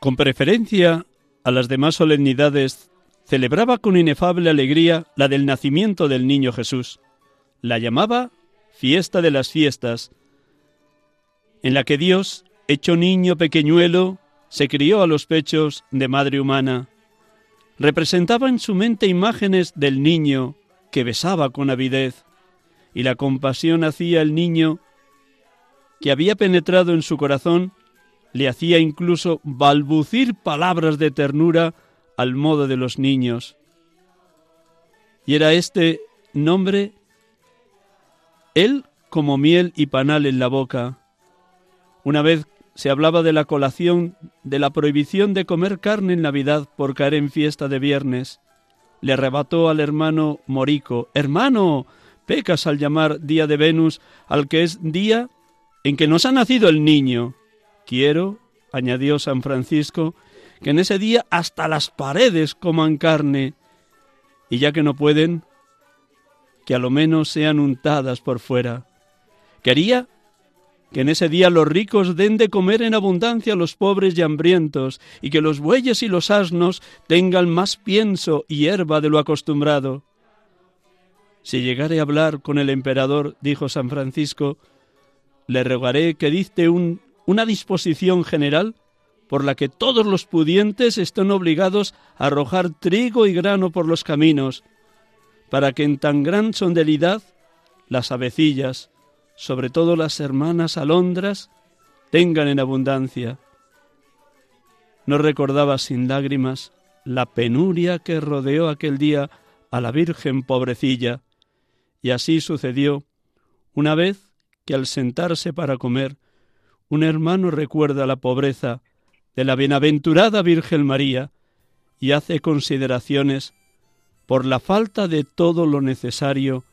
Con preferencia a las demás solemnidades, celebraba con inefable alegría la del nacimiento del niño Jesús. La llamaba fiesta de las fiestas, en la que Dios, hecho niño pequeñuelo, se crió a los pechos de madre humana. Representaba en su mente imágenes del niño que besaba con avidez, y la compasión hacía el niño que había penetrado en su corazón le hacía incluso balbucir palabras de ternura al modo de los niños. Y era este nombre él como miel y panal en la boca. Una vez se hablaba de la colación, de la prohibición de comer carne en Navidad por caer en fiesta de viernes. Le arrebató al hermano Morico, Hermano, pecas al llamar día de Venus al que es día en que nos ha nacido el niño. Quiero, añadió San Francisco, que en ese día hasta las paredes coman carne, y ya que no pueden, que a lo menos sean untadas por fuera. Quería que en ese día los ricos den de comer en abundancia a los pobres y hambrientos, y que los bueyes y los asnos tengan más pienso y hierba de lo acostumbrado. Si llegare a hablar con el emperador, dijo San Francisco, le rogaré que dicte un una disposición general por la que todos los pudientes estén obligados a arrojar trigo y grano por los caminos, para que en tan gran sondelidad las avecillas, sobre todo las hermanas alondras, tengan en abundancia. No recordaba sin lágrimas la penuria que rodeó aquel día a la Virgen pobrecilla, y así sucedió una vez que al sentarse para comer un hermano recuerda la pobreza de la bienaventurada Virgen María y hace consideraciones por la falta de todo lo necesario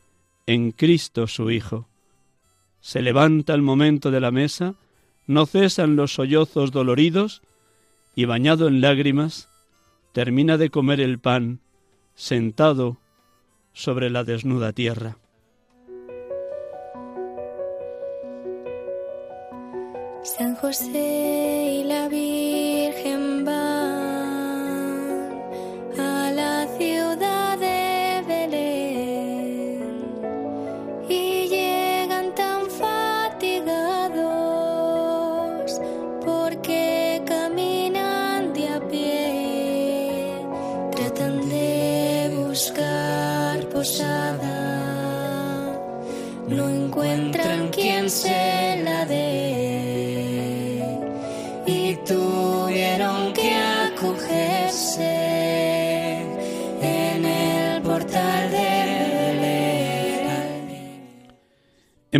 en Cristo su Hijo. Se levanta el momento de la mesa, no cesan los sollozos doloridos, y bañado en lágrimas, termina de comer el pan, sentado sobre la desnuda tierra. San José y la Virgen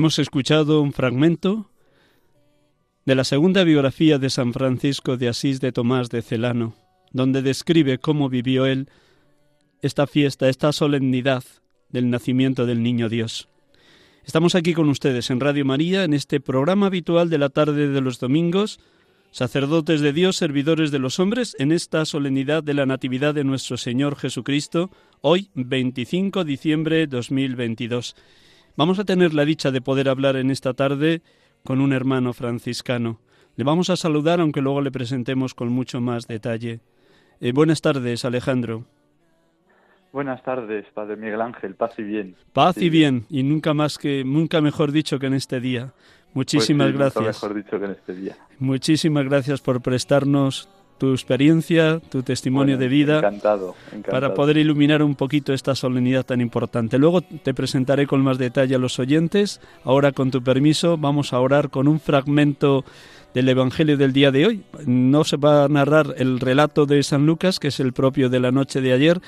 Hemos escuchado un fragmento de la segunda biografía de San Francisco de Asís de Tomás de Celano, donde describe cómo vivió él esta fiesta, esta solemnidad del nacimiento del niño Dios. Estamos aquí con ustedes en Radio María, en este programa habitual de la tarde de los domingos, sacerdotes de Dios, servidores de los hombres, en esta solemnidad de la Natividad de nuestro Señor Jesucristo, hoy 25 de diciembre de 2022. Vamos a tener la dicha de poder hablar en esta tarde con un hermano franciscano. Le vamos a saludar, aunque luego le presentemos con mucho más detalle. Eh, buenas tardes, Alejandro. Buenas tardes, Padre Miguel Ángel, paz y bien. Paz y bien, y nunca más que, nunca mejor dicho que en este día. Muchísimas pues gracias. mejor dicho que en este día. Muchísimas gracias por prestarnos tu experiencia, tu testimonio de vida, encantado, encantado, para poder iluminar un poquito esta solemnidad tan importante. Luego te presentaré con más detalle a los oyentes. Ahora, con tu permiso, vamos a orar con un fragmento del Evangelio del día de hoy. No se va a narrar el relato de San Lucas, que es el propio de la noche de ayer,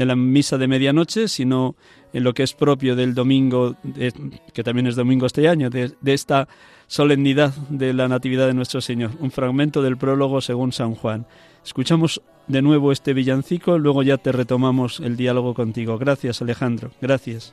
de la misa de medianoche, sino en lo que es propio del domingo, que también es domingo este año, de, de, esta solemnidad de la Natividad de nuestro Señor. Un fragmento del prólogo según San Juan. Escuchamos de nuevo este villancico, luego ya te retomamos el diálogo contigo. Gracias, Alejandro. Gracias.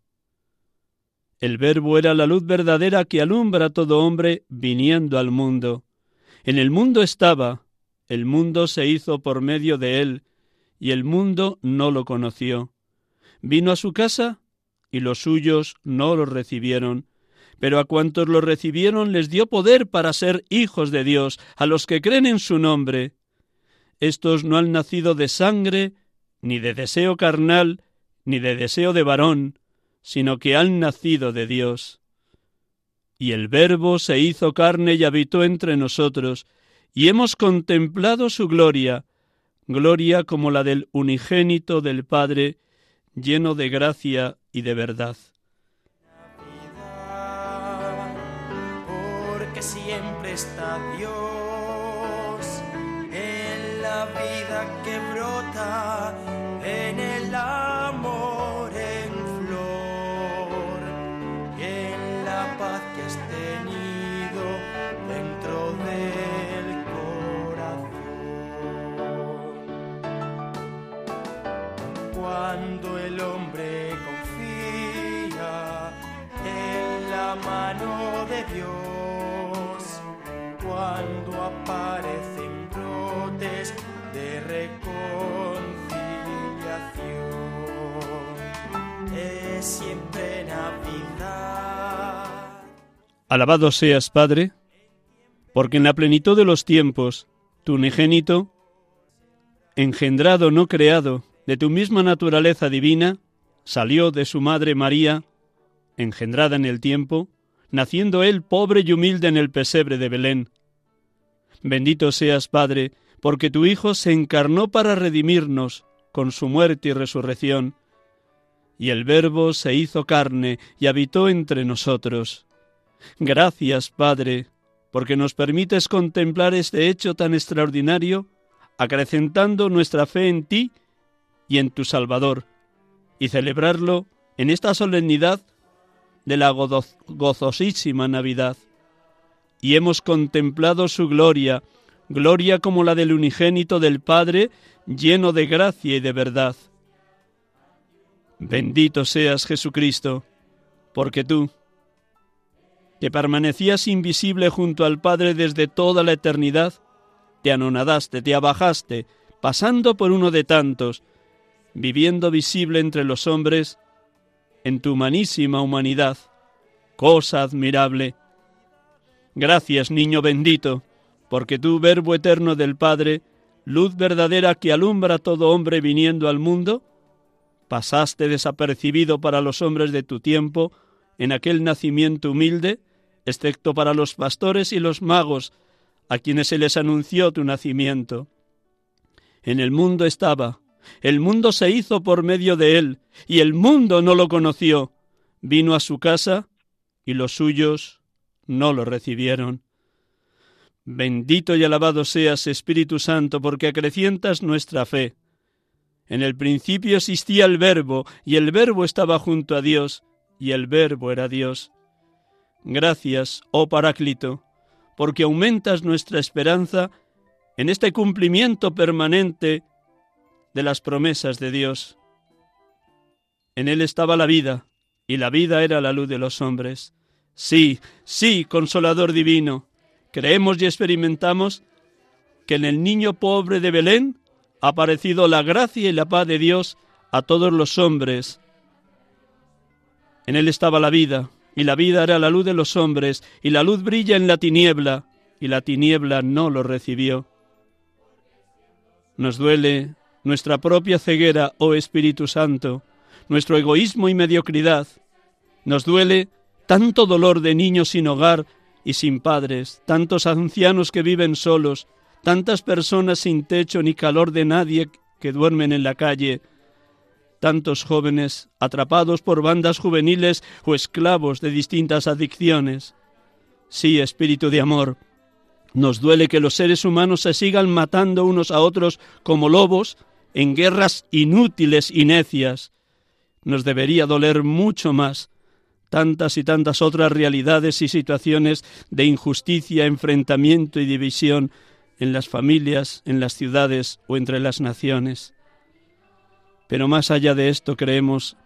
El Verbo era la luz verdadera que alumbra a todo hombre viniendo al mundo. En el mundo estaba, el mundo se hizo por medio de él, y el mundo no lo conoció. Vino a su casa, y los suyos no lo recibieron. Pero a cuantos lo recibieron les dio poder para ser hijos de Dios, a los que creen en su nombre. Estos no han nacido de sangre, ni de deseo carnal, ni de deseo de varón, sino que han nacido de Dios. Y el Verbo se hizo carne y habitó entre nosotros, y hemos contemplado su gloria, gloria como la del unigénito del Padre, lleno de gracia y de verdad. Porque siempre está Dios Cuando el hombre confía en la mano de Dios, cuando aparecen brotes de reconciliación, es siempre Navidad. Alabado seas, Padre, porque en la plenitud de los tiempos, tu unigénito, engendrado, no creado, de tu misma naturaleza divina, salió de su madre María, engendrada en el tiempo, naciendo él pobre y humilde en el pesebre de Belén. Bendito seas, Padre, porque tu Hijo se encarnó para redimirnos con su muerte y resurrección, y el Verbo se hizo carne y habitó entre nosotros. Gracias, Padre, porque nos permites contemplar este hecho tan extraordinario, acrecentando nuestra fe en ti y en tu Salvador, y celebrarlo en esta solemnidad de la gozo- gozosísima Navidad. Y hemos contemplado su gloria, gloria como la del unigénito del Padre, lleno de gracia y de verdad. Bendito seas Jesucristo, porque tú, que permanecías invisible junto al Padre desde toda la eternidad, te anonadaste, te abajaste, pasando por uno de tantos, viviendo visible entre los hombres, en tu humanísima humanidad, cosa admirable. Gracias, niño bendito, porque tú, Verbo eterno del Padre, luz verdadera que alumbra a todo hombre viniendo al mundo, pasaste desapercibido para los hombres de tu tiempo en aquel nacimiento humilde, excepto para los pastores y los magos, a quienes se les anunció tu nacimiento. En el mundo estaba, el mundo se hizo por medio de él, y el mundo no lo conoció. Vino a su casa, y los suyos no lo recibieron. Bendito y alabado seas, Espíritu Santo, porque acrecientas nuestra fe. En el principio existía el Verbo, y el Verbo estaba junto a Dios, y el Verbo era Dios. Gracias, oh Paráclito, porque aumentas nuestra esperanza en este cumplimiento permanente de las promesas de Dios. En él estaba la vida, y la vida era la luz de los hombres. Sí, sí, consolador divino, creemos y experimentamos que en el niño pobre de Belén ha aparecido la gracia y la paz de Dios a todos los hombres. En él estaba la vida, y la vida era la luz de los hombres, y la luz brilla en la tiniebla, y la tiniebla no lo recibió. Nos duele nuestra propia ceguera, oh Espíritu Santo, nuestro egoísmo y mediocridad. Nos duele tanto dolor de niños sin hogar y sin padres, tantos ancianos que viven solos, tantas personas sin techo ni calor de nadie que duermen en la calle, tantos jóvenes atrapados por bandas juveniles o esclavos de distintas adicciones. Sí, Espíritu de amor, nos duele que los seres humanos se sigan matando unos a otros como lobos en guerras inútiles y necias. Nos debería doler mucho más tantas y tantas otras realidades y situaciones de injusticia, enfrentamiento y división en las familias, en las ciudades o entre las naciones. Pero más allá de esto creemos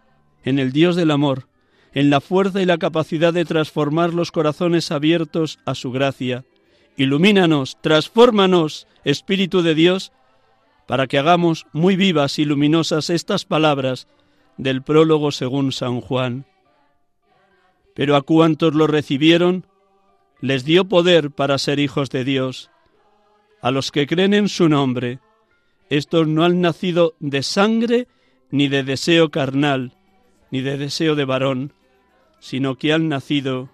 en el Dios del amor, en la fuerza y la capacidad de transformar los corazones abiertos a su gracia. Ilumínanos, transfórmanos, Espíritu de Dios, para que hagamos muy vivas y luminosas estas palabras del prólogo según San Juan. Pero a cuantos lo recibieron, les dio poder para ser hijos de Dios, a los que creen en su nombre. Estos no han nacido de sangre, ni de deseo carnal, ni de deseo de varón, sino que han nacido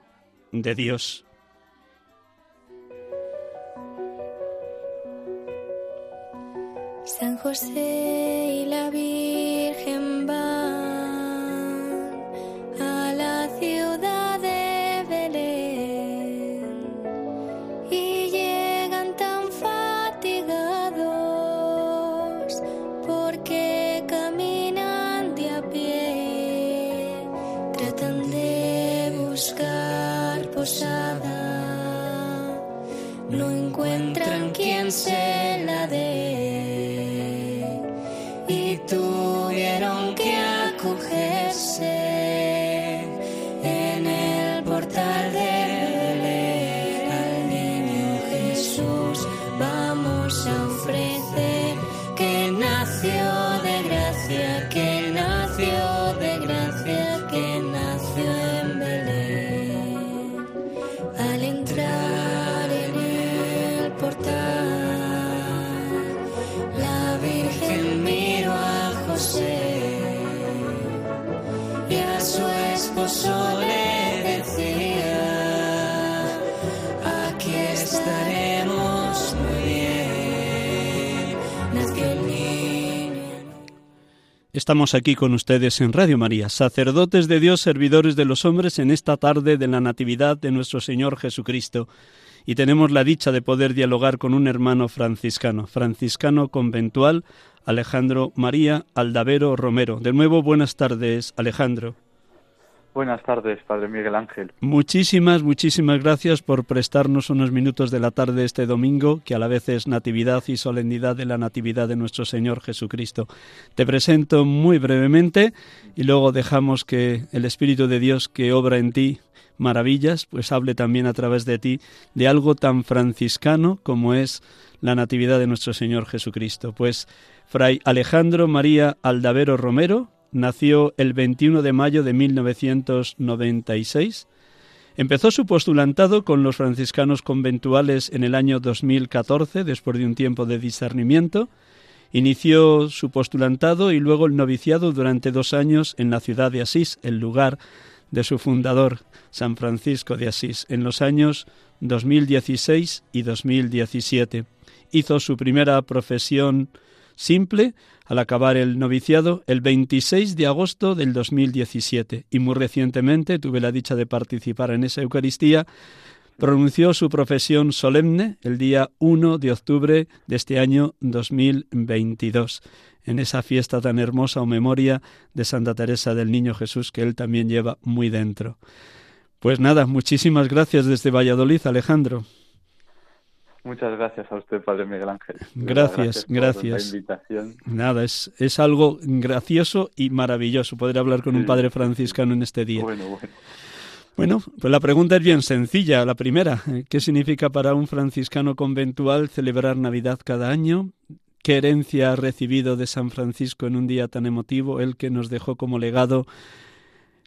de Dios. San José y la Virgen van a la ciudad de Belén y llegan tan fatigados porque caminan de a pie, tratan de buscar posada, no encuentran quien se Estamos aquí con ustedes en Radio María, sacerdotes de Dios, servidores de los hombres, en esta tarde de la Natividad de nuestro Señor Jesucristo. Y tenemos la dicha de poder dialogar con un hermano franciscano, franciscano conventual, Alejandro María Aldavero Romero. De nuevo, buenas tardes, Alejandro. Buenas tardes, Padre Miguel Ángel. Muchísimas, muchísimas gracias por prestarnos unos minutos de la tarde este domingo, que a la vez es Natividad y solemnidad de la Natividad de nuestro Señor Jesucristo. Te presento muy brevemente y luego dejamos que el Espíritu de Dios que obra en ti maravillas, pues hable también a través de ti de algo tan franciscano como es la Natividad de nuestro Señor Jesucristo. Pues Fray Alejandro María Aldavero Romero, nació el 21 de mayo de 1996. Empezó su postulantado con los franciscanos conventuales en el año 2014, después de un tiempo de discernimiento, Inició su postulantado y luego el noviciado durante dos años en la ciudad de Asís, el lugar de su fundador, San Francisco de Asís, en los años 2016 y 2017. Hizo su primera profesión simple al acabar el noviciado el 26 de agosto del 2017 y muy recientemente tuve la dicha de participar en esa Eucaristía pronunció su profesión solemne el día 1 de octubre de este año 2022, en esa fiesta tan hermosa o memoria de Santa Teresa del Niño Jesús que él también lleva muy dentro. Pues nada, muchísimas gracias desde Valladolid, Alejandro. Muchas gracias a usted, Padre Miguel Ángel. Gracias, gracias. Nada, es, es algo gracioso y maravilloso poder hablar con un Padre franciscano en este día. Bueno, bueno. Bueno, pues la pregunta es bien sencilla. La primera, ¿qué significa para un franciscano conventual celebrar Navidad cada año? ¿Qué herencia ha recibido de San Francisco en un día tan emotivo, el que nos dejó como legado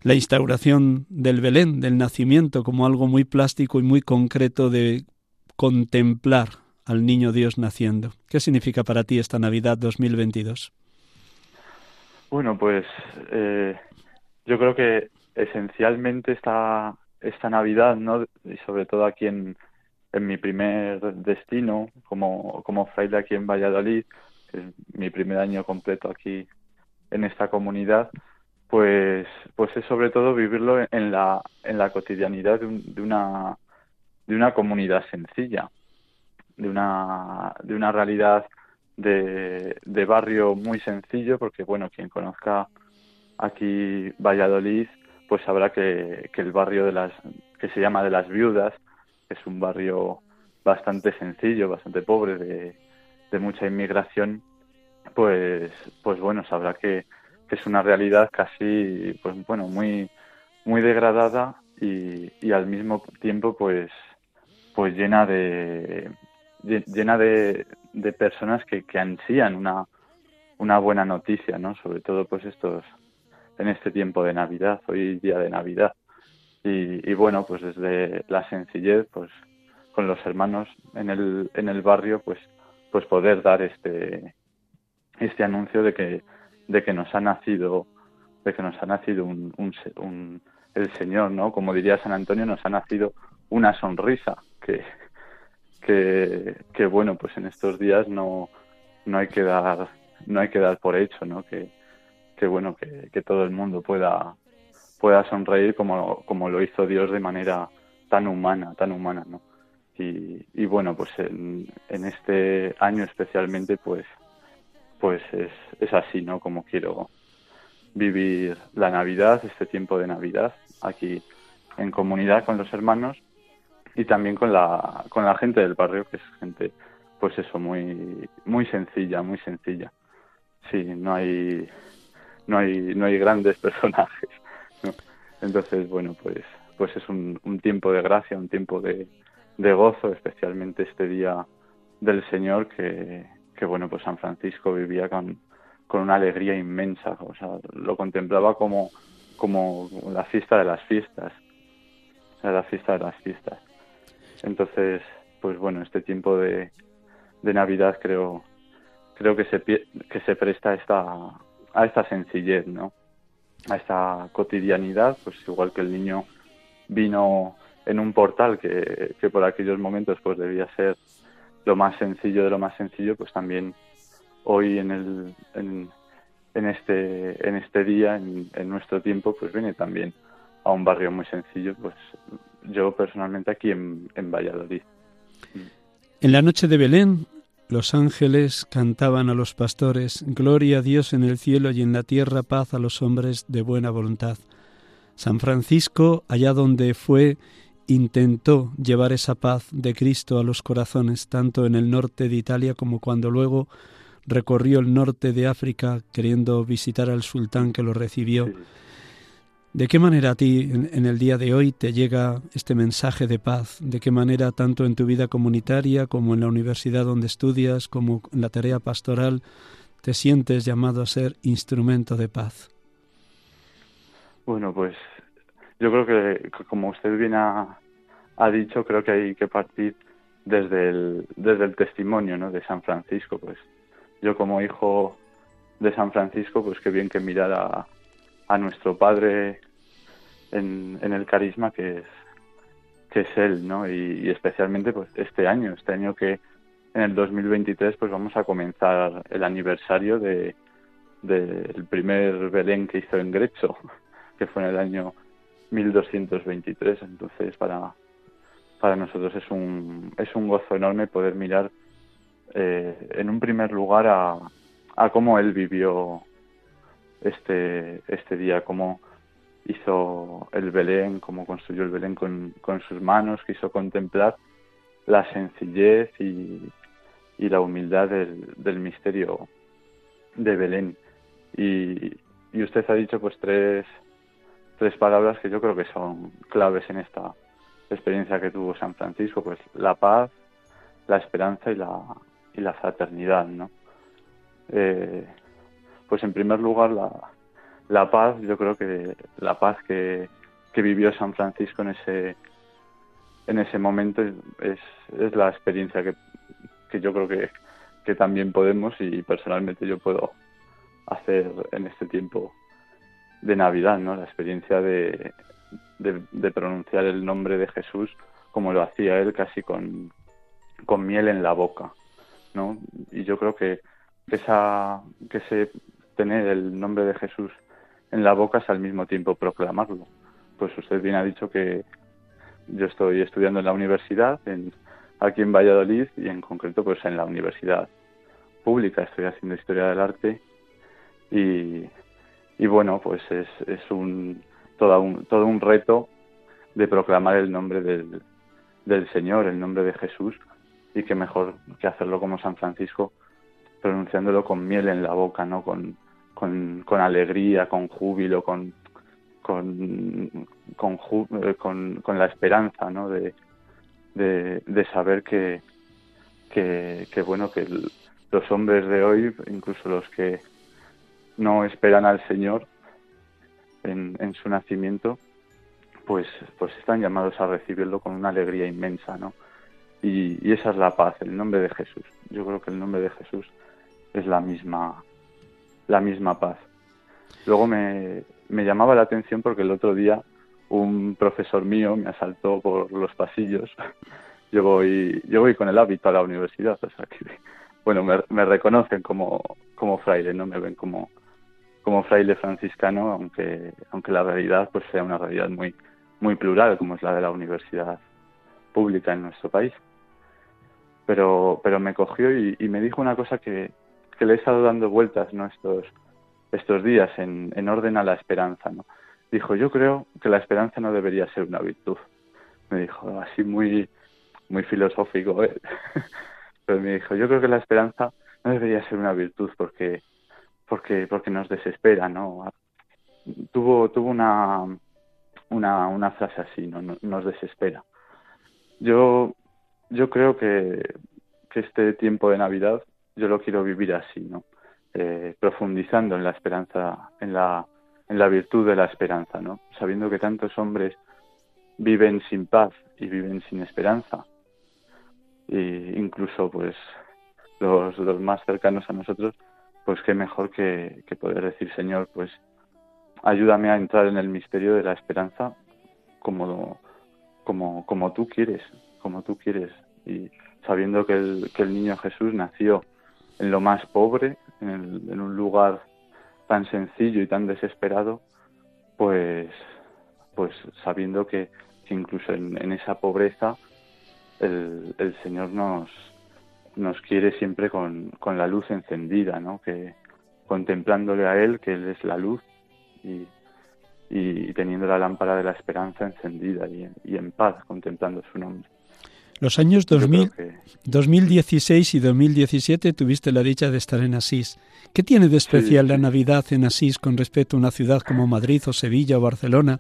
la instauración del Belén, del nacimiento, como algo muy plástico y muy concreto de contemplar al niño Dios naciendo? ¿Qué significa para ti esta Navidad 2022? Bueno, pues eh, yo creo que esencialmente esta, esta Navidad, ¿no? y sobre todo aquí en, en mi primer destino como, como fraile aquí en Valladolid, es mi primer año completo aquí en esta comunidad, pues, pues es sobre todo vivirlo en la, en la cotidianidad de, una, de una comunidad sencilla, de una, de una realidad de, de barrio muy sencillo, porque bueno, quien conozca aquí Valladolid, pues sabrá que, que el barrio de las que se llama de las viudas es un barrio bastante sencillo, bastante pobre, de, de mucha inmigración, pues, pues bueno, sabrá que, que, es una realidad casi, pues bueno, muy, muy degradada y, y al mismo tiempo, pues, pues llena de, llena de, de personas que, que ansían una, una buena noticia, ¿no? Sobre todo, pues estos en este tiempo de Navidad, hoy día de Navidad. Y, y, bueno, pues desde la sencillez, pues con los hermanos en el, en el barrio, pues, pues poder dar este, este anuncio de que, de que nos ha nacido, de que nos ha nacido un, un, un el Señor, ¿no? Como diría San Antonio, nos ha nacido una sonrisa, que, que, que bueno, pues en estos días no, no hay que dar, no hay que dar por hecho, ¿no? Que, que bueno que, que, todo el mundo pueda pueda sonreír como, como lo hizo Dios de manera tan humana, tan humana, ¿no? Y, y bueno, pues en, en, este año especialmente, pues, pues es, es así, ¿no? Como quiero vivir la Navidad, este tiempo de Navidad, aquí en comunidad con los hermanos y también con la, con la gente del barrio, que es gente, pues eso, muy, muy sencilla, muy sencilla. Sí, no hay, no hay, no hay grandes personajes. ¿no? Entonces, bueno, pues, pues es un, un tiempo de gracia, un tiempo de, gozo, especialmente este día del Señor que, que, bueno, pues San Francisco vivía con, con una alegría inmensa, o sea, lo contemplaba como, como la fiesta de las fiestas, la fiesta de las fiestas. Entonces, pues bueno, este tiempo de, de Navidad creo creo que se que se presta a esta a esta sencillez, ¿no? A esta cotidianidad, pues igual que el niño vino en un portal que, que por aquellos momentos pues debía ser lo más sencillo de lo más sencillo, pues también hoy en el en, en este en este día en, en, nuestro tiempo pues viene también a un barrio muy sencillo pues yo personalmente aquí en, en Valladolid en la noche de Belén los ángeles cantaban a los pastores, Gloria a Dios en el cielo y en la tierra paz a los hombres de buena voluntad. San Francisco, allá donde fue, intentó llevar esa paz de Cristo a los corazones, tanto en el norte de Italia como cuando luego recorrió el norte de África queriendo visitar al sultán que lo recibió. ¿De qué manera a ti en, el día de hoy te llega este mensaje de paz? ¿De qué manera tanto en tu vida comunitaria como en la universidad donde estudias, como en la tarea pastoral, te sientes llamado a ser instrumento de paz? Bueno, pues yo creo que como usted bien ha, ha dicho, creo que hay que partir desde el, testimonio ¿no? de San Francisco, pues yo como hijo de San Francisco, pues qué bien que mirar a, a nuestro Padre en, el carisma que es que es él, ¿no? Y, especialmente pues este año, este año que en el 2023 pues vamos a comenzar el aniversario de del primer Belén que hizo en Grecho, que fue en el año 1223, entonces para para nosotros es un es un gozo enorme poder mirar eh, en un primer lugar a, a cómo él vivió este este día, cómo hizo el Belén, cómo construyó el Belén con, con sus manos, quiso contemplar la sencillez y, y la humildad del, del, misterio de Belén. Y, y, usted ha dicho pues tres, tres palabras que yo creo que son claves en esta experiencia que tuvo San Francisco, pues la paz, la esperanza y la, y la fraternidad, ¿no? Eh, pues en primer lugar la, la paz, yo creo que la paz que, que vivió San Francisco en ese en ese momento es, es la experiencia que, que yo creo que, que también podemos y personalmente yo puedo hacer en este tiempo de Navidad, ¿no? La experiencia de, de, pronunciar el nombre de Jesús como lo hacía él, casi con, con miel en la boca, ¿no? Y yo creo que, que esa, que ese tener el nombre de Jesús en la boca es al mismo tiempo proclamarlo. Pues usted bien ha dicho que yo estoy estudiando en la universidad, en, aquí en Valladolid, y en concreto pues en la universidad pública, estoy haciendo historia del arte y, bueno, pues es, es un, todo, un, todo un reto de proclamar el nombre del, del Señor, el nombre de Jesús, y que mejor que hacerlo como San Francisco, pronunciándolo con miel en la boca, ¿no? Con, con, alegría, con júbilo, con, con, con, eh, la esperanza ¿no? de, de, saber que, que, bueno que los hombres de hoy, incluso los que no esperan al Señor en, en su nacimiento, pues, pues están llamados a recibirlo con una alegría inmensa, ¿no? Y, y, esa es la paz, el nombre de Jesús. Yo creo que el nombre de Jesús es la misma la misma paz. Luego me, me llamaba la atención porque el otro día un profesor mío me asaltó por los pasillos. Yo voy, yo voy con el hábito a la universidad, o sea que, bueno, me, me reconocen como, como fraile, no me ven como, como fraile franciscano, aunque, aunque la realidad pues sea una realidad muy, muy plural, como es la de la universidad pública en nuestro país. Pero, pero me cogió y, y me dijo una cosa que, que le he estado dando vueltas ¿no? estos, estos días en, en orden a la esperanza. ¿no? Dijo, yo creo que la esperanza no debería ser una virtud. Me dijo, así muy, muy filosófico. ¿eh? Pero me dijo, yo creo que la esperanza no debería ser una virtud porque, porque, porque nos desespera, ¿no? Tuvo, tuvo una, una, una frase así, ¿no? Nos desespera. Yo, yo creo que este tiempo de Navidad yo lo quiero vivir así, ¿no? Eh, profundizando en la esperanza, en la, en la virtud de la esperanza, ¿no? Sabiendo que tantos hombres viven sin paz y viven sin esperanza. E incluso, pues, los, los más cercanos a nosotros, pues qué mejor que, que poder decir, Señor, pues, ayúdame a entrar en el misterio de la esperanza como, como, como tú quieres, como tú quieres. Y sabiendo que el, que el niño Jesús nació en lo más pobre, en, un lugar tan sencillo y tan desesperado, pues, pues sabiendo que, incluso en, en, esa pobreza el, el Señor nos, nos quiere siempre con, con, la luz encendida, ¿no? Que contemplándole a Él, que Él es la luz, y, y teniendo la lámpara de la esperanza encendida y, y en paz contemplando su nombre. Los años 2000, que... 2016 y 2017 tuviste la dicha de estar en Asís. ¿Qué tiene de especial sí, la Navidad en Asís con respecto a una ciudad como Madrid o Sevilla o Barcelona?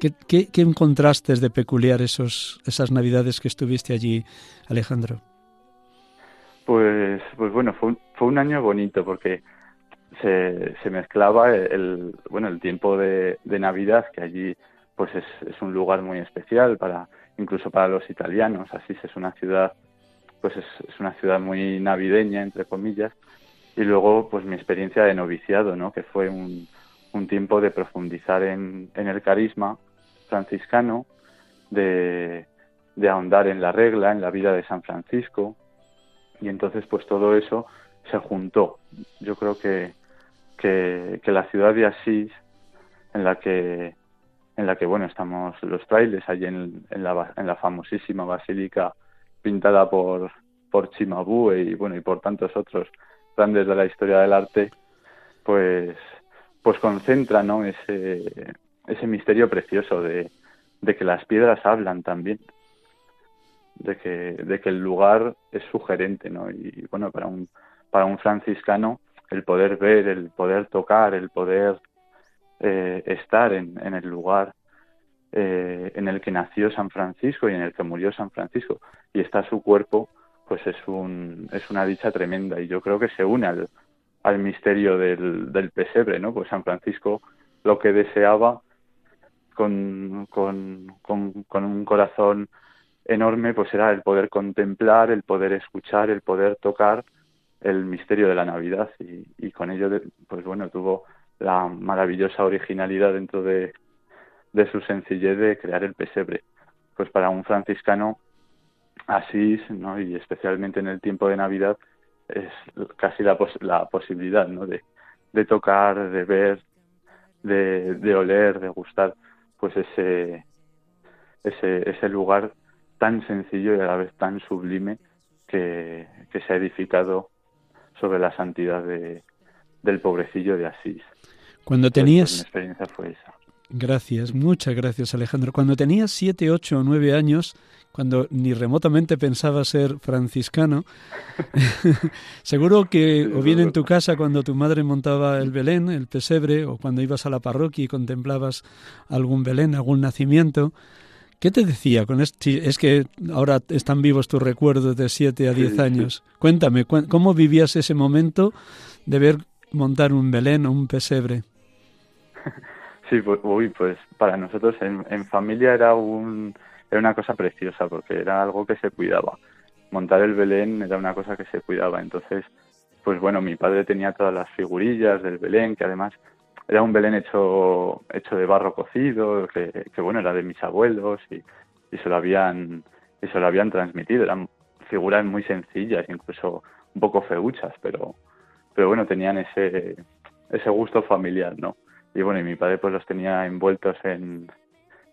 ¿Qué, qué, qué contrastes de peculiar esos, esas Navidades que estuviste allí, Alejandro? Pues, pues bueno, fue un, fue un año bonito porque se, se mezclaba el, bueno, el tiempo de, de Navidad, que allí pues es, es un lugar muy especial para incluso para los italianos. Asís es una ciudad, pues es, es, una ciudad muy navideña, entre comillas, y luego pues mi experiencia de noviciado, ¿no? Que fue un, un tiempo de profundizar en, en el carisma franciscano, de, de ahondar en la regla, en la vida de San Francisco, y entonces pues todo eso se juntó. Yo creo que, que, que la ciudad de Asís, en la que en la que bueno estamos los frailes allí en, en, la, en la famosísima basílica pintada por por Chimabue y bueno y por tantos otros grandes de la historia del arte, pues, pues concentra ¿no? ese, ese misterio precioso de, de que las piedras hablan también, de que, de que el lugar es sugerente, ¿no? Y bueno, para un, para un franciscano el poder ver, el poder tocar, el poder eh, estar en, el lugar eh, en el que nació San Francisco y en el que murió San Francisco. Y está su cuerpo, pues es, un, es una dicha tremenda. Y yo creo que se une al, al misterio del, del pesebre, ¿no? Pues San Francisco lo que deseaba con, con, con, con, un corazón enorme, pues era el poder contemplar, el poder escuchar, el poder tocar el misterio de la Navidad. Y, y con ello, pues bueno, tuvo la maravillosa originalidad dentro de, de su sencillez de crear el pesebre. Pues para un franciscano Asís, ¿no? y especialmente en el tiempo de Navidad, es casi la, pos la posibilidad ¿no? de, de tocar, de ver, de, de oler, de gustar, pues ese, ese, ese lugar tan sencillo y a la vez tan sublime que, que se ha edificado sobre la santidad de, del pobrecillo de Asís. Cuando tenías... Mi experiencia fue esa. Gracias, muchas gracias Alejandro. Cuando tenías siete, ocho o nueve años, cuando ni remotamente pensaba ser franciscano, seguro que o bien en tu casa cuando tu madre montaba el Belén, el pesebre, o cuando ibas a la parroquia y contemplabas algún Belén, algún nacimiento, ¿qué te decía con esto? Es que ahora están vivos tus recuerdos de siete a diez años. Cuéntame, ¿cómo vivías ese momento de ver montar un Belén o un pesebre? Sí, pues, uy, pues para nosotros en, en, familia era un era una cosa preciosa porque era algo que se cuidaba. Montar el Belén era una cosa que se cuidaba. Entonces, pues bueno, mi padre tenía todas las figurillas del Belén, que además era un Belén hecho hecho de barro cocido, que, bueno, era de mis abuelos y, y se lo habían y se lo habían transmitido. Eran figuras muy sencillas, incluso un poco feuchas, pero pero bueno, tenían ese ese gusto familiar, ¿no? y bueno, y mi padre pues los tenía envueltos en,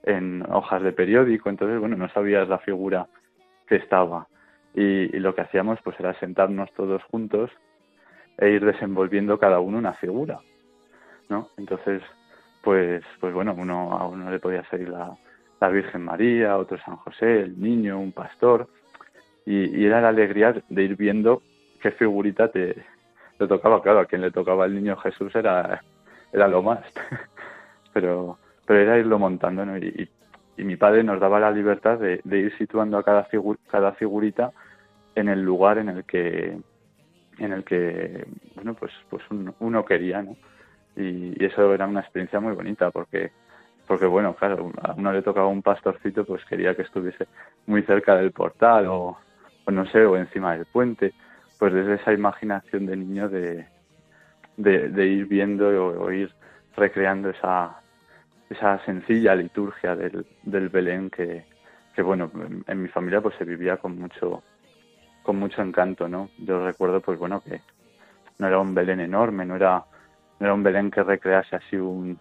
en hojas de periódico, entonces bueno, no sabías la figura que estaba. Y, lo que hacíamos pues era sentarnos todos juntos e ir desenvolviendo cada uno una figura, ¿no? Entonces, pues, pues bueno, uno, a uno le podía salir la, la Virgen María, otro San José, el niño, un pastor, y, y era la alegría de ir viendo qué figurita te, te tocaba, claro, a quien le tocaba el niño Jesús era era lo más. pero, pero era irlo montando, ¿no? Y, y, mi padre nos daba la libertad de, de ir situando a cada, figu cada figurita en el lugar en el que en el que bueno pues pues uno, uno quería no y, y, eso era una experiencia muy bonita porque porque bueno claro a uno le tocaba un pastorcito pues quería que estuviese muy cerca del portal o, o no sé o encima del puente pues desde esa imaginación de niño de, de, ir viendo o, o, ir recreando esa, esa sencilla liturgia del, del Belén que, que bueno, en, en, mi familia pues se vivía con mucho, con mucho encanto, ¿no? Yo recuerdo pues bueno que no era un Belén enorme, no era, no era un Belén que recrease así un,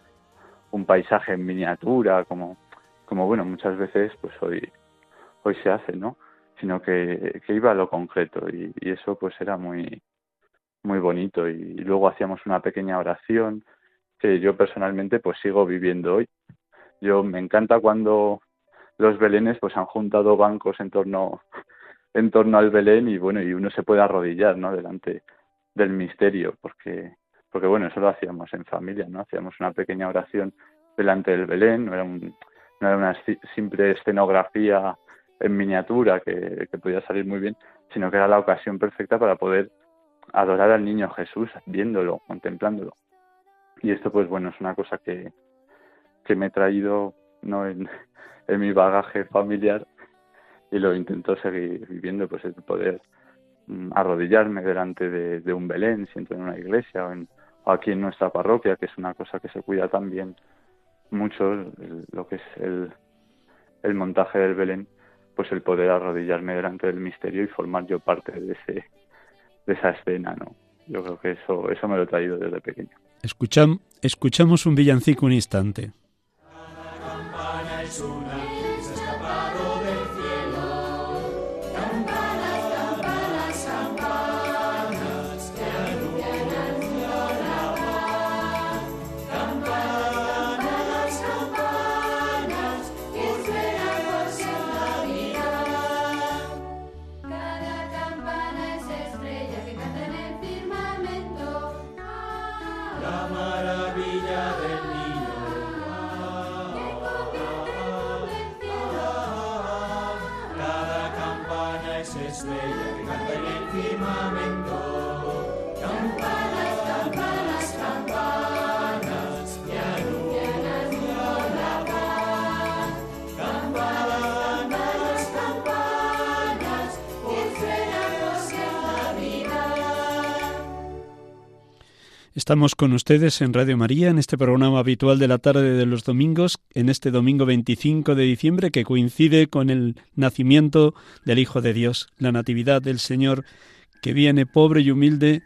un paisaje en miniatura, como, como bueno, muchas veces pues hoy, hoy se hace, ¿no? Sino que, que iba a lo concreto. Y, eso pues era muy, muy bonito. Y, y luego hacíamos una pequeña oración que yo personalmente pues sigo viviendo hoy. Yo me encanta cuando los belenes pues han juntado bancos en torno en torno al Belén y bueno y uno se puede arrodillar no delante del misterio porque porque bueno eso lo hacíamos en familia no hacíamos una pequeña oración delante del Belén. No era un no era una simple escenografía en miniatura que, que podía salir muy bien sino que era la ocasión perfecta para poder adorar al niño Jesús viéndolo, contemplándolo. Y esto pues bueno, es una cosa que, que me he traído no en, en mi bagaje familiar y lo intento seguir viviendo, pues el poder mm, arrodillarme delante de, un Belén, si en una iglesia o, en, aquí en nuestra parroquia, que es una cosa que se cuida también mucho, lo que es el, el montaje del Belén, pues el poder arrodillarme delante del misterio y formar yo parte de ese de esa escena, ¿no? Yo creo que eso eso me lo he traído desde pequeño. Escucham, escuchamos un villancico un instante. Estamos con ustedes en Radio María, en este programa habitual de la tarde de los domingos, en este domingo 25 de diciembre, que coincide con el nacimiento del Hijo de Dios, la Natividad del Señor, que viene pobre y humilde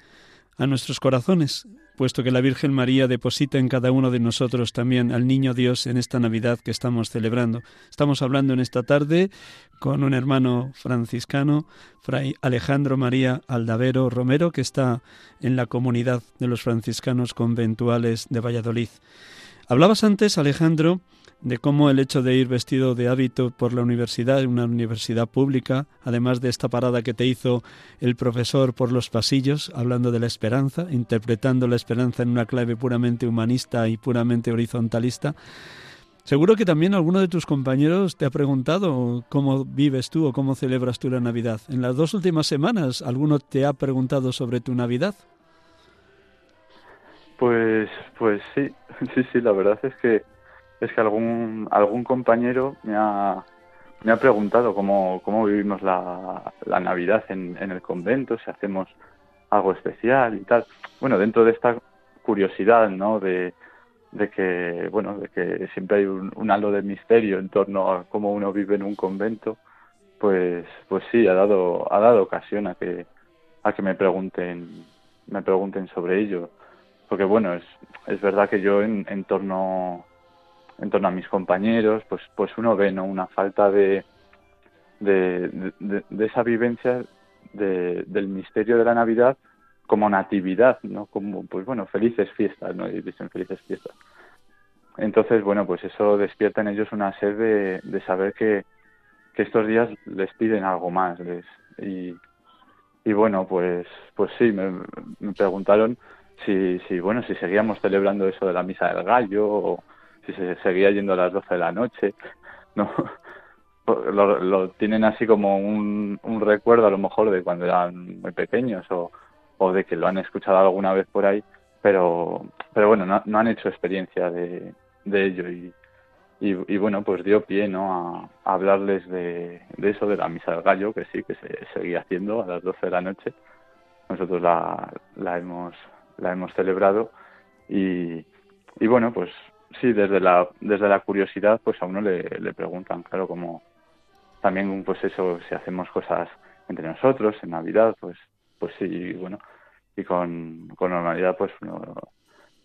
a nuestros corazones puesto que la Virgen María deposita en cada uno de nosotros también al Niño Dios en esta Navidad que estamos celebrando. Estamos hablando en esta tarde con un hermano franciscano, Fray Alejandro María Aldavero Romero, que está en la comunidad de los franciscanos conventuales de Valladolid. Hablabas antes, Alejandro, de cómo el hecho de ir vestido de hábito por la universidad, una universidad pública, además de esta parada que te hizo el profesor por los pasillos, hablando de la esperanza, interpretando la esperanza en una clave puramente humanista y puramente horizontalista, Seguro que también alguno de tus compañeros te ha preguntado cómo vives tú o cómo celebras tú la Navidad. En las dos últimas semanas, ¿alguno te ha preguntado sobre tu Navidad? Pues, pues sí, sí, sí, la verdad es que es que algún, algún compañero me ha, me ha preguntado cómo, cómo vivimos la, la Navidad en, en el convento, si hacemos algo especial y tal. Bueno, dentro de esta curiosidad, ¿no? De, de que, bueno, de que siempre hay un, halo de misterio en torno a cómo uno vive en un convento, pues, pues sí, ha dado, ha dado ocasión a que, a que me pregunten, me pregunten sobre ello. Porque bueno, es, es verdad que yo en, en torno en torno a mis compañeros, pues, pues uno ve ¿no? una falta de, de, de, esa vivencia de, del misterio de la Navidad como natividad, ¿no? Como, pues bueno, felices fiestas, ¿no? Y dicen felices fiestas. Entonces, bueno, pues eso despierta en ellos una sed de, de saber que, que estos días les piden algo más. Les, y, y bueno, pues, pues sí, me, me preguntaron si, si, bueno, si seguíamos celebrando eso de la misa del gallo o, si se seguía yendo a las 12 de la noche, ¿no? Lo, lo tienen así como un, un, recuerdo a lo mejor de cuando eran muy pequeños o, o de que lo han escuchado alguna vez por ahí, pero, pero bueno, no, no han hecho experiencia de, de ello y, y, y, bueno, pues dio pie ¿no? a, hablarles de, de, eso, de la misa del gallo, que sí, que se seguía haciendo a las 12 de la noche. Nosotros la, la, hemos, la hemos celebrado y, y bueno, pues sí, desde la, desde la curiosidad, pues a uno le, le preguntan, claro, como también, pues eso, si hacemos cosas entre nosotros en Navidad, pues, pues sí, bueno, y con, con normalidad, pues uno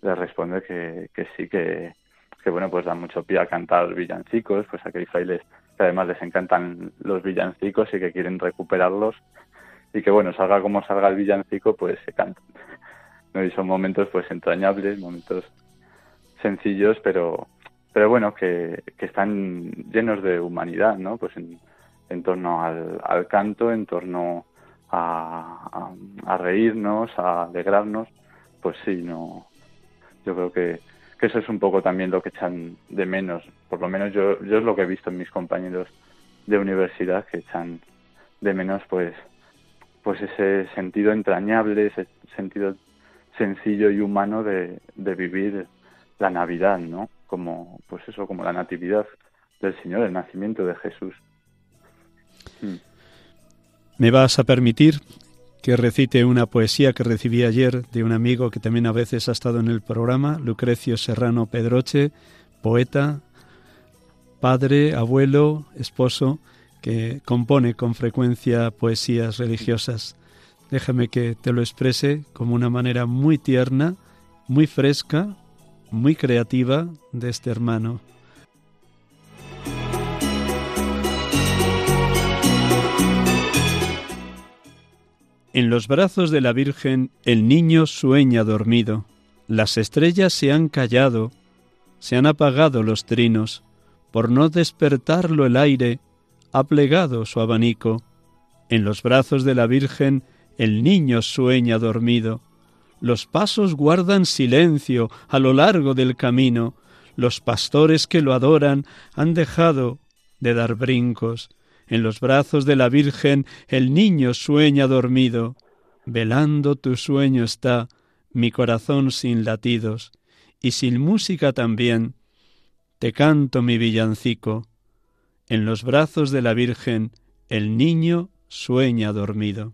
le responde que, que sí, que, que bueno, pues da mucho pie a cantar villancicos, pues a que además les encantan los villancicos y que quieren recuperarlos, y que bueno, salga como salga el villancico, pues se cantan. ¿no? Y son momentos pues entrañables, momentos sencillos, pero, pero bueno, que, que están llenos de humanidad, ¿no? Pues en, torno al, al, canto, en torno a, a, a, reírnos, a alegrarnos, pues sí, no, yo creo que, que eso es un poco también lo que echan de menos, por lo menos yo, yo es lo que he visto en mis compañeros de universidad, que echan de menos pues, pues ese sentido entrañable, ese sentido sencillo y humano de, de vivir la Navidad, ¿no? Como, pues eso, como la natividad del Señor, el nacimiento de Jesús. Mm. Me vas a permitir que recite una poesía que recibí ayer de un amigo que también a veces ha estado en el programa, Lucrecio Serrano Pedroche, poeta, padre, abuelo, esposo, que compone con frecuencia poesías religiosas. Déjame que te lo exprese como una manera muy tierna, muy fresca, muy creativa de este hermano. En los brazos de la Virgen el niño sueña dormido, las estrellas se han callado, se han apagado los trinos, por no despertarlo el aire ha plegado su abanico. En los brazos de la Virgen el niño sueña dormido, los pasos guardan silencio a lo largo del camino, los pastores que lo adoran han dejado de dar brincos, en los brazos de la Virgen el niño sueña dormido. Velando tu sueño está mi corazón sin latidos, y sin música también. Te canto mi villancico. En los brazos de la Virgen el niño sueña dormido.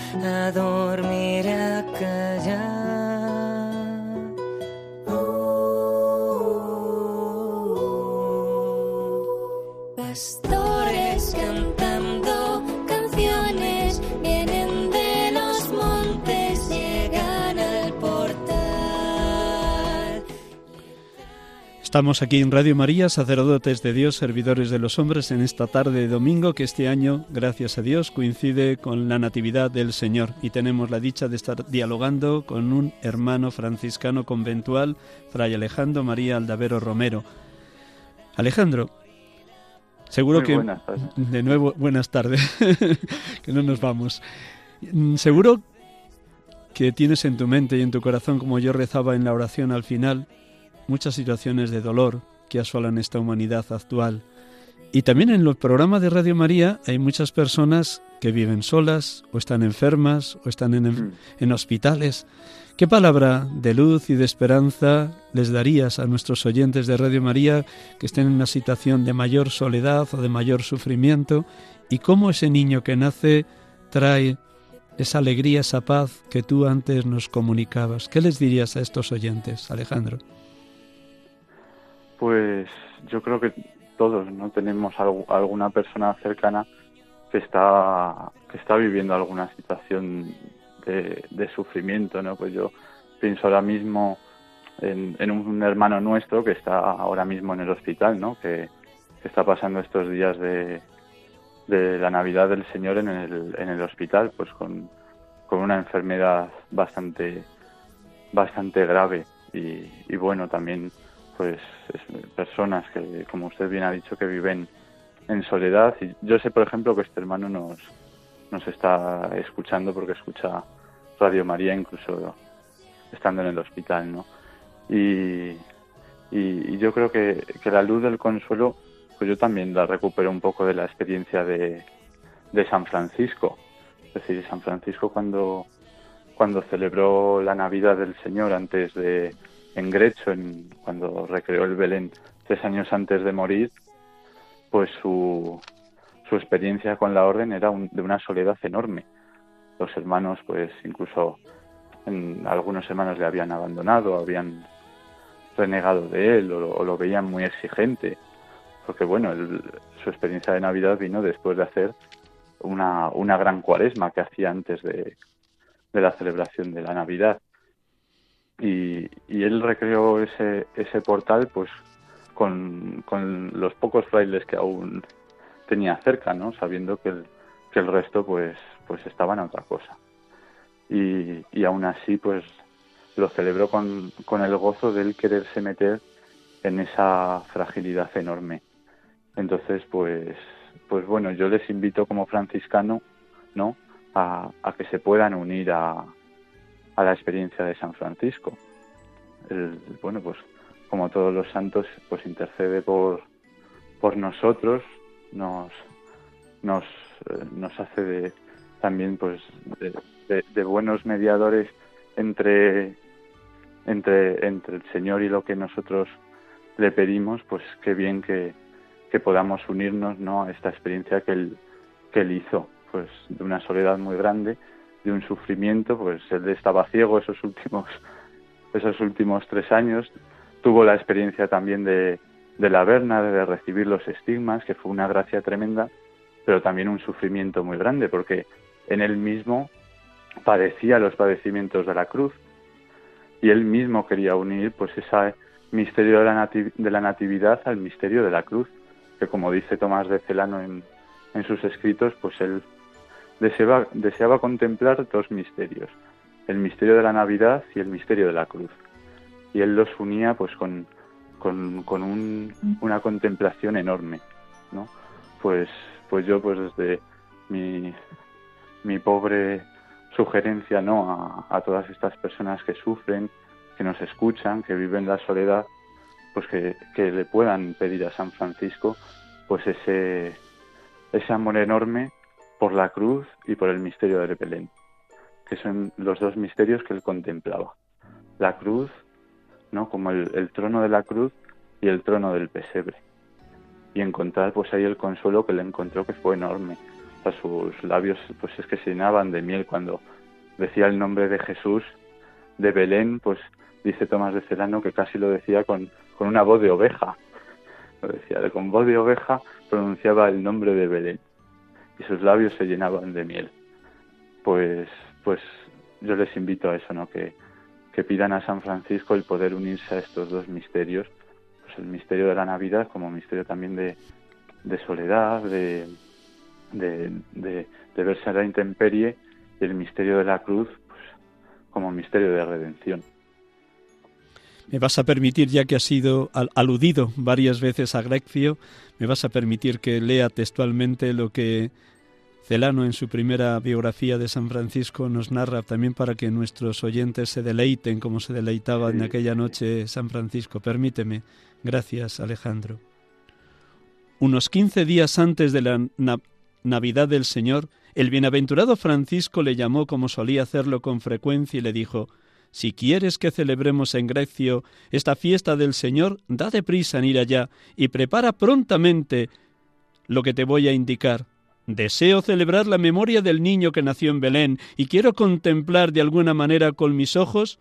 a dormir a callar. Estamos aquí en Radio María, sacerdotes de Dios, servidores de los hombres, en esta tarde de domingo que este año, gracias a Dios, coincide con la Natividad del Señor y tenemos la dicha de estar dialogando con un hermano franciscano conventual, Fray Alejandro María Aldavero Romero. Alejandro, seguro que... De nuevo, buenas tardes, que no nos vamos. Seguro que tienes en tu mente y en tu corazón, como yo rezaba en la oración al final, muchas situaciones de dolor que asolan esta humanidad actual. Y también en los programas de Radio María hay muchas personas que viven solas o están enfermas o están en, mm. en, hospitales. ¿Qué palabra de luz y de esperanza les darías a nuestros oyentes de Radio María que estén en una situación de mayor soledad o de mayor sufrimiento? ¿Y cómo ese niño que nace trae esa alegría, esa paz que tú antes nos comunicabas? ¿Qué les dirías a estos oyentes, Alejandro? Pues yo creo que todos no tenemos alguna persona cercana que está que está viviendo alguna situación de, sufrimiento, ¿no? Pues yo pienso ahora mismo en, un hermano nuestro que está ahora mismo en el hospital, ¿no? Que, está pasando estos días de, de la Navidad del Señor en el, en el hospital, pues con, con una enfermedad bastante bastante grave y, y bueno también pues personas que, como usted bien ha dicho, que viven en soledad. Y yo sé, por ejemplo, que este hermano nos, nos está escuchando porque escucha Radio María, incluso estando en el hospital, ¿no? Y, y, yo creo que, que, la luz del consuelo, pues yo también la recupero un poco de la experiencia de, de San Francisco. Es decir, San Francisco cuando, cuando celebró la Navidad del Señor antes de, en Grecho, en, cuando recreó el Belén tres años antes de morir, pues su, su experiencia con la orden era de una soledad enorme. Los hermanos, pues incluso en algunos hermanos le habían abandonado, habían renegado de él o, lo veían muy exigente, porque bueno, su experiencia de Navidad vino después de hacer una, una gran cuaresma que hacía antes de, de la celebración de la Navidad y, él recreó ese, ese portal pues con, los pocos frailes que aún tenía cerca, ¿no? Sabiendo que el, que el resto pues pues estaban a otra cosa. Y, y aún así pues lo celebró con, con el gozo de él quererse meter en esa fragilidad enorme. Entonces, pues, pues bueno, yo les invito como franciscano, ¿no? A, a que se puedan unir a, a la experiencia de San Francisco. Bueno, pues como todos los santos, pues intercede por, por nosotros, nos, nos, eh, nos hace de, también pues de, de, de, buenos mediadores entre, entre, entre el Señor y lo que nosotros le pedimos, pues qué bien que, que podamos unirnos ¿no? a esta experiencia que él, que él hizo, pues de una soledad muy grande, de un sufrimiento, pues él estaba ciego esos últimos, esos últimos tres años, tuvo la experiencia también de, de la verna, de recibir los estigmas, que fue una gracia tremenda, pero también un sufrimiento muy grande, porque en él mismo padecía los padecimientos de la cruz. Y él mismo quería unir pues ese misterio de la, de la natividad al misterio de la cruz, que como dice Tomás de Celano en, en sus escritos, pues él deseaba, deseaba contemplar dos misterios, el misterio de la Navidad y el misterio de la cruz. Y él los unía pues con, con, con un, una contemplación enorme, ¿no? Pues, pues yo pues desde mi, mi pobre sugerencia ¿no? A, a, todas estas personas que sufren, que nos escuchan, que viven la soledad, pues que, que le puedan pedir a San Francisco pues ese, ese amor enorme por la cruz y por el misterio de Belén, que son los dos misterios que él contemplaba. La cruz, ¿no? como el, trono de la cruz y el trono del pesebre. Y encontrar pues ahí el consuelo que le encontró que fue enorme a sus labios pues es que se llenaban de miel cuando decía el nombre de Jesús de Belén, pues dice Tomás de Celano que casi lo decía con, con una voz de oveja. Lo decía, con voz de oveja pronunciaba el nombre de Belén y sus labios se llenaban de miel. Pues, pues yo les invito a eso, ¿no? Que, que pidan a San Francisco el poder unirse a estos dos misterios, pues el misterio de la Navidad como misterio también de, soledad, de, de, de, de, verse a la intemperie y el misterio de la cruz pues, como misterio de redención. Me vas a permitir, ya que has sido al aludido varias veces a Grecio, me vas a permitir que lea textualmente lo que Celano en su primera biografía de San Francisco nos narra también para que nuestros oyentes se deleiten como se deleitaba en aquella noche San Francisco. Permíteme. Gracias, Alejandro. Unos quince días antes de la Navidad del Señor, el bienaventurado Francisco le llamó como solía hacerlo con frecuencia y le dijo, Si quieres que celebremos en Grecio esta fiesta del Señor, date prisa en ir allá y prepara prontamente lo que te voy a indicar. Deseo celebrar la memoria del niño que nació en Belén y quiero contemplar de alguna manera con mis ojos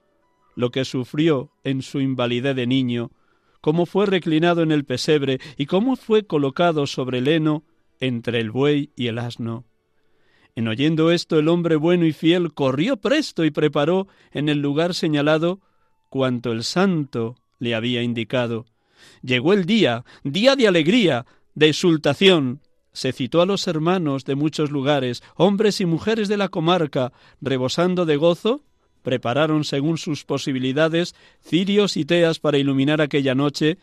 lo que sufrió en su invalidez de niño, cómo fue reclinado en el pesebre y cómo fue colocado sobre el heno entre el buey y el asno. En oyendo esto el hombre bueno y fiel corrió presto y preparó en el lugar señalado cuanto el santo le había indicado. Llegó el día, día de alegría, de exultación. Se citó a los hermanos de muchos lugares, hombres y mujeres de la comarca, rebosando de gozo, prepararon según sus posibilidades cirios y teas para iluminar aquella noche,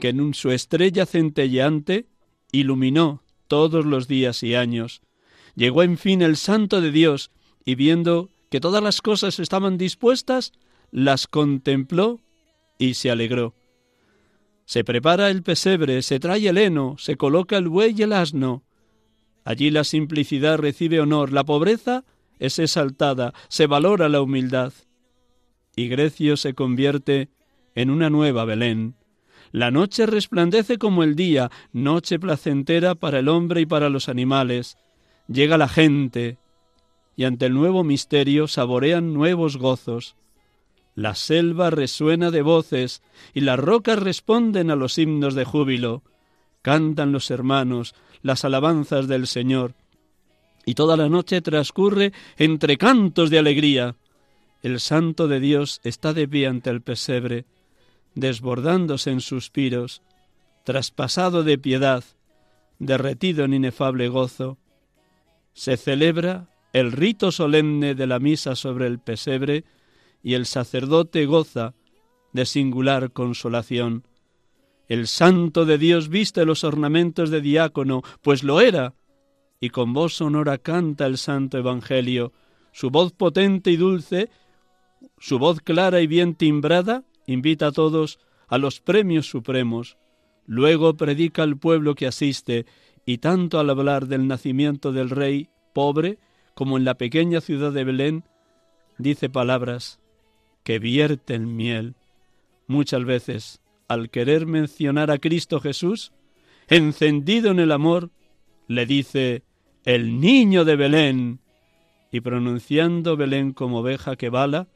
que en su estrella centelleante iluminó todos los días y años. Llegó en fin el Santo de Dios, y viendo que todas las cosas estaban dispuestas, las contempló y se alegró. Se prepara el pesebre, se trae el heno, se coloca el buey y el asno. Allí la simplicidad recibe honor, la pobreza es exaltada, se valora la humildad. Y Grecio se convierte en una nueva Belén. La noche resplandece como el día, noche placentera para el hombre y para los animales. Llega la gente, y ante el nuevo misterio saborean nuevos gozos. La selva resuena de voces, y las rocas responden a los himnos de júbilo. Cantan los hermanos las alabanzas del Señor, y toda la noche transcurre entre cantos de alegría. El Santo de Dios está de pie ante el pesebre, desbordándose en suspiros, traspasado de piedad, derretido en inefable gozo. Se celebra el rito solemne de la misa sobre el pesebre y el sacerdote goza de singular consolación. El santo de Dios viste los ornamentos de diácono, pues lo era, y con voz sonora canta el santo Evangelio. Su voz potente y dulce, su voz clara y bien timbrada, invita a todos a los premios supremos. Luego predica al pueblo que asiste, y tanto al hablar del nacimiento del rey pobre, como en la pequeña ciudad de Belén, dice palabras que vierten miel. Muchas veces, al querer mencionar a Cristo Jesús, encendido en el amor, le dice el niño de Belén, y pronunciando Belén como oveja que bala,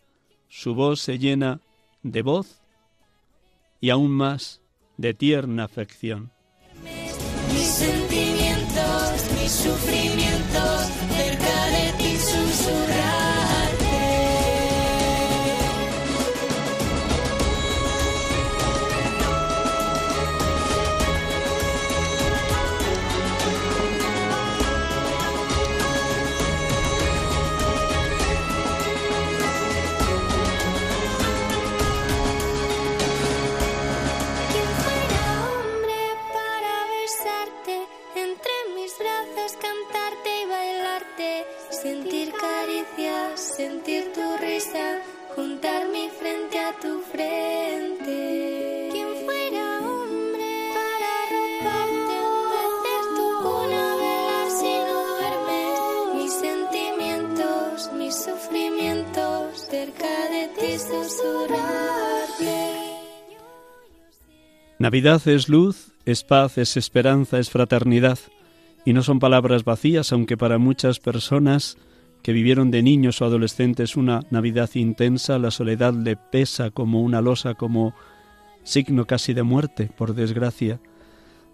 su voz se llena de voz y aún más de tierna afección. Mis sentimientos, mis sufrimientos, Navidad es luz, es paz, es esperanza, es fraternidad. Y no son palabras vacías, aunque para muchas personas que vivieron de niños o adolescentes una Navidad intensa, la soledad le pesa como una losa, como signo casi de muerte, por desgracia.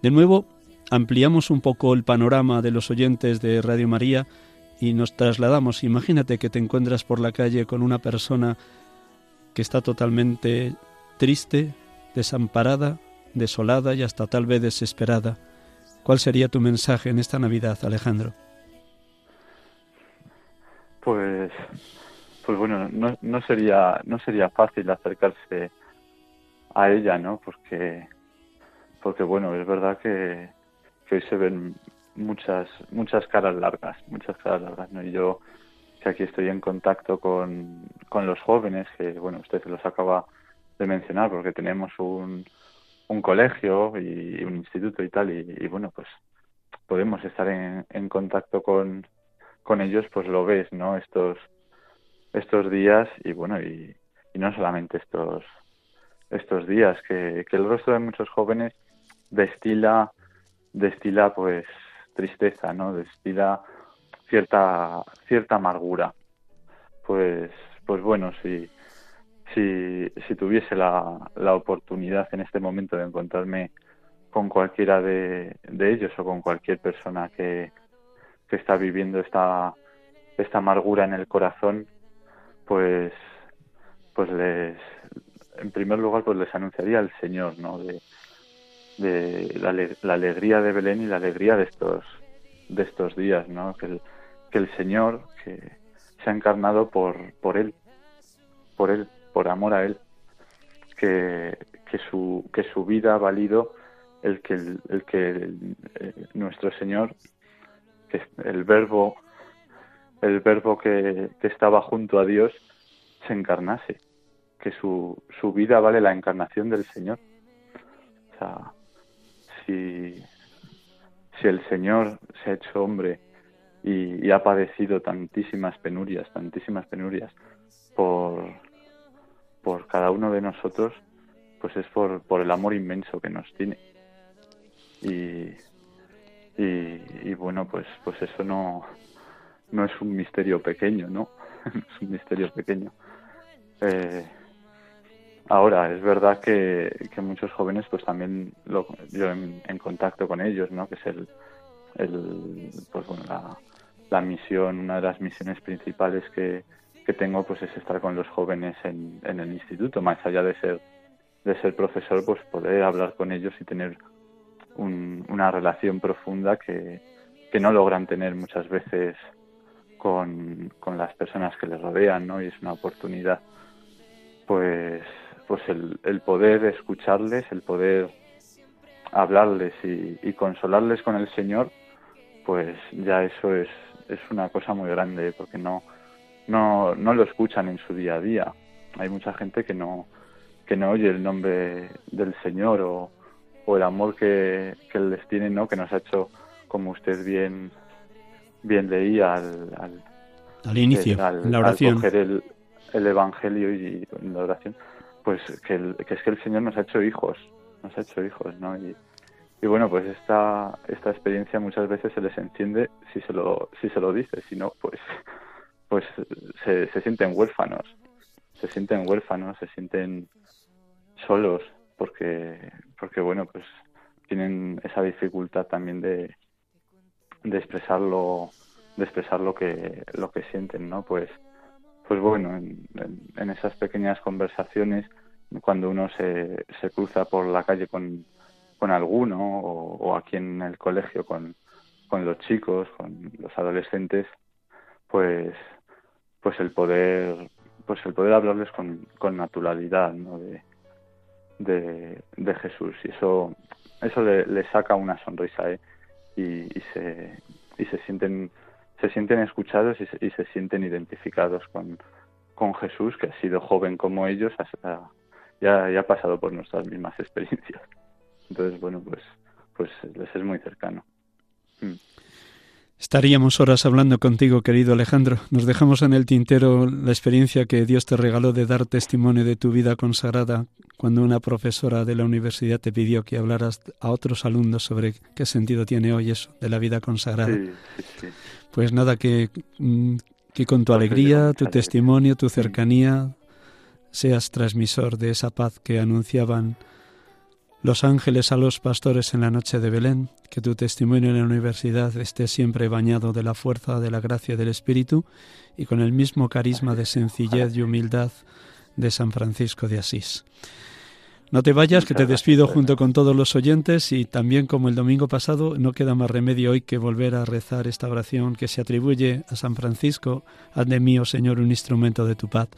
De nuevo, ampliamos un poco el panorama de los oyentes de Radio María y nos trasladamos. Imagínate que te encuentras por la calle con una persona que está totalmente triste, desamparada, desolada y hasta tal vez desesperada. ¿Cuál sería tu mensaje en esta Navidad, Alejandro? Pues, pues bueno, no, sería, no sería fácil acercarse a ella, ¿no? Porque, porque bueno, es verdad que, que hoy se ven muchas, muchas caras largas, muchas caras largas, ¿no? Y yo, que aquí estoy en contacto con, con los jóvenes, que bueno, usted se los acaba de mencionar, porque tenemos un, un colegio y un instituto y tal, y, bueno, pues podemos estar en, en contacto con, con ellos, pues lo ves, ¿no? Estos, estos días y bueno, y, y no solamente estos, estos días, que, que el rostro de muchos jóvenes destila, destila pues tristeza, ¿no? Destila cierta, cierta amargura. Pues, pues bueno, si, si, si tuviese la, la oportunidad en este momento de encontrarme con cualquiera de, de ellos o con cualquier persona que, que está viviendo esta, esta amargura en el corazón, pues, pues les, en primer lugar, pues les anunciaría el Señor, ¿no? De, de la, la alegría de Belén y la alegría de estos, de estos días, ¿no? Que el, que el Señor que se ha encarnado por, por Él, por Él, por amor a Él, que, que su, que su vida ha valido el que, el, que eh, nuestro Señor que el verbo el verbo que, que estaba junto a Dios se encarnase que su, su vida vale la encarnación del Señor. O sea si si el Señor se ha hecho hombre y, y ha padecido tantísimas penurias tantísimas penurias por por cada uno de nosotros pues es por, por el amor inmenso que nos tiene y, y, bueno, pues, pues eso no, no es un misterio pequeño, ¿no? No es un misterio pequeño. Eh, ahora, es verdad que, que muchos jóvenes, pues también lo, yo en, en contacto con ellos, ¿no? Que es el, el pues bueno, la, la misión, una de las misiones principales que, que tengo, pues es estar con los jóvenes en, en el instituto, más allá de ser, de ser profesor, pues poder hablar con ellos y tener un- una relación profunda que, que no logran tener muchas veces con, con las personas que les rodean, ¿no? Y es una oportunidad pues, pues el, el poder escucharles, el poder hablarles y, y, consolarles con el Señor, pues ya eso es, es una cosa muy grande, porque no, no, no lo escuchan en su día a día. Hay mucha gente que no, que no oye el nombre del Señor o, o el amor que, que les tiene, ¿no? Que nos ha hecho, como usted bien, bien leía al, al, al inicio, al, la oración. Al coger el, el Evangelio y, y la oración, pues que, el, que es que el Señor nos ha hecho hijos, nos ha hecho hijos, ¿no? Y, y bueno, pues esta, esta experiencia muchas veces se les enciende si se lo, si se lo dice, si no, pues, pues se, se sienten huérfanos, se sienten huérfanos, se sienten solos, porque, porque bueno, pues tienen esa dificultad también de, de expresarlo, de expresar lo que, lo que sienten, ¿no? Pues, pues bueno, en, en, esas pequeñas conversaciones, cuando uno se, se cruza por la calle con, con alguno o, o, aquí en el colegio con, con los chicos, con los adolescentes, pues, pues el poder, pues el poder hablarles con, con naturalidad, ¿no? De, de, de, Jesús y eso, eso le, saca una sonrisa, ¿eh? Y, y, se, y se sienten, se sienten escuchados y se, y se sienten identificados con, con Jesús, que ha sido joven como ellos, hasta, ya, ya ha pasado por nuestras mismas experiencias. Entonces, bueno, pues, pues les es muy cercano. Mm. Estaríamos horas hablando contigo, querido Alejandro. Nos dejamos en el tintero la experiencia que Dios te regaló de dar testimonio de tu vida consagrada cuando una profesora de la universidad te pidió que hablaras a otros alumnos sobre qué sentido tiene hoy eso de la vida consagrada. Sí, sí, sí. Pues nada, que, mm, que con tu alegría, tu testimonio, tu cercanía, seas transmisor de esa paz que anunciaban los ángeles a los pastores en la noche de Belén, que tu testimonio en la universidad esté siempre bañado de la fuerza, de la gracia del Espíritu y con el mismo carisma de sencillez y humildad de San Francisco de Asís. No te vayas, que te despido junto con todos los oyentes y también como el domingo pasado no queda más remedio hoy que volver a rezar esta oración que se atribuye a San Francisco, haz de mí, oh Señor, un instrumento de tu paz.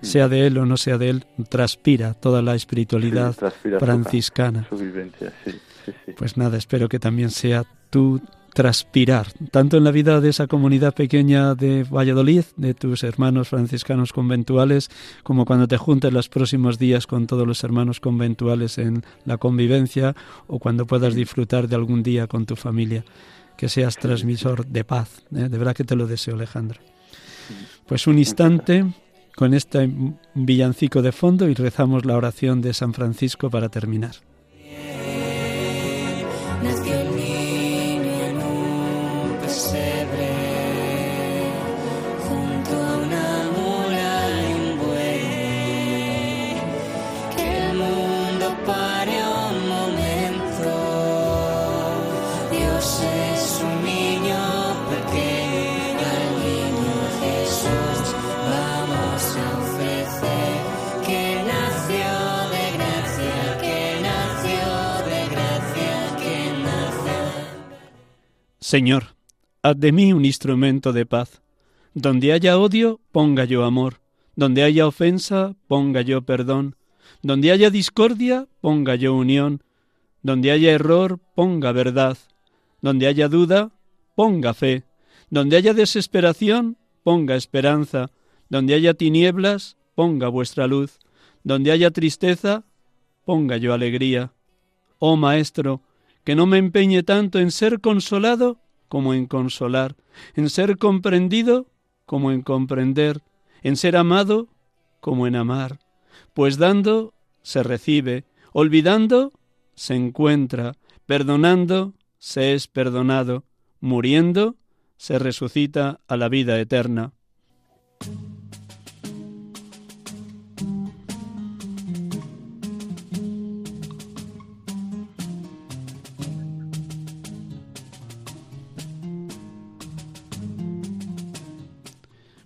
Sea de él o no sea de él, transpira toda la espiritualidad sí, franciscana. Su, su vivencia, sí, sí, pues nada, espero que también sea tu transpirar, tanto en la vida de esa comunidad pequeña de Valladolid, de tus hermanos franciscanos conventuales, como cuando te juntes los próximos días con todos los hermanos conventuales en la convivencia o cuando puedas disfrutar de algún día con tu familia. Que seas transmisor de paz. ¿eh? De verdad que te lo deseo, Alejandro. Pues un instante con este villancico de fondo y rezamos la oración de San Francisco para terminar. Señor, haz de mí un instrumento de paz. Donde haya odio, ponga yo amor. Donde haya ofensa, ponga yo perdón. Donde haya discordia, ponga yo unión. Donde haya error, ponga verdad. Donde haya duda, ponga fe. Donde haya desesperación, ponga esperanza. Donde haya tinieblas, ponga vuestra luz. Donde haya tristeza, ponga yo alegría. Oh Maestro, que no me empeñe tanto en ser consolado como en consolar, en ser comprendido como en comprender, en ser amado como en amar, pues dando se recibe, olvidando se encuentra, perdonando se es perdonado, muriendo se resucita a la vida eterna.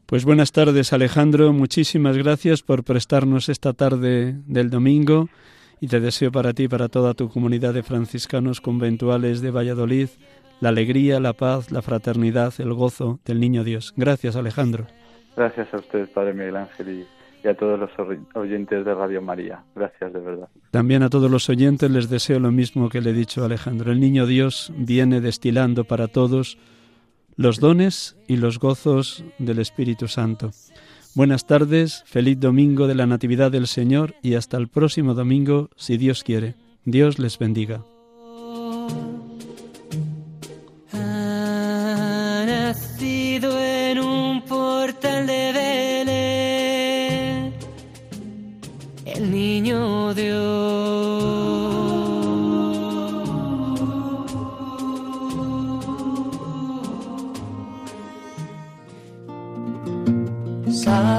Pues buenas tardes Alejandro, muchísimas gracias por prestarnos esta tarde del domingo y te deseo para ti y para toda tu comunidad de franciscanos conventuales de Valladolid la alegría, la paz, la fraternidad, el gozo del Niño Dios. Gracias Alejandro. Gracias a usted, Padre Miguel Ángel, y, y a todos los oyentes de Radio María. Gracias de verdad. También a todos los oyentes les deseo lo mismo que le he dicho a Alejandro. El niño Dios viene destilando para todos los dones y los gozos del Espíritu Santo. Buenas tardes, feliz domingo de la Natividad del Señor y hasta el próximo domingo, si Dios quiere. Dios les bendiga. De.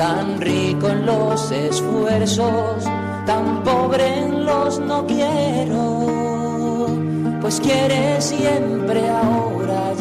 tan rico en los esfuerzos, tan pobre en los no quiero. Pues quiere siempre ahora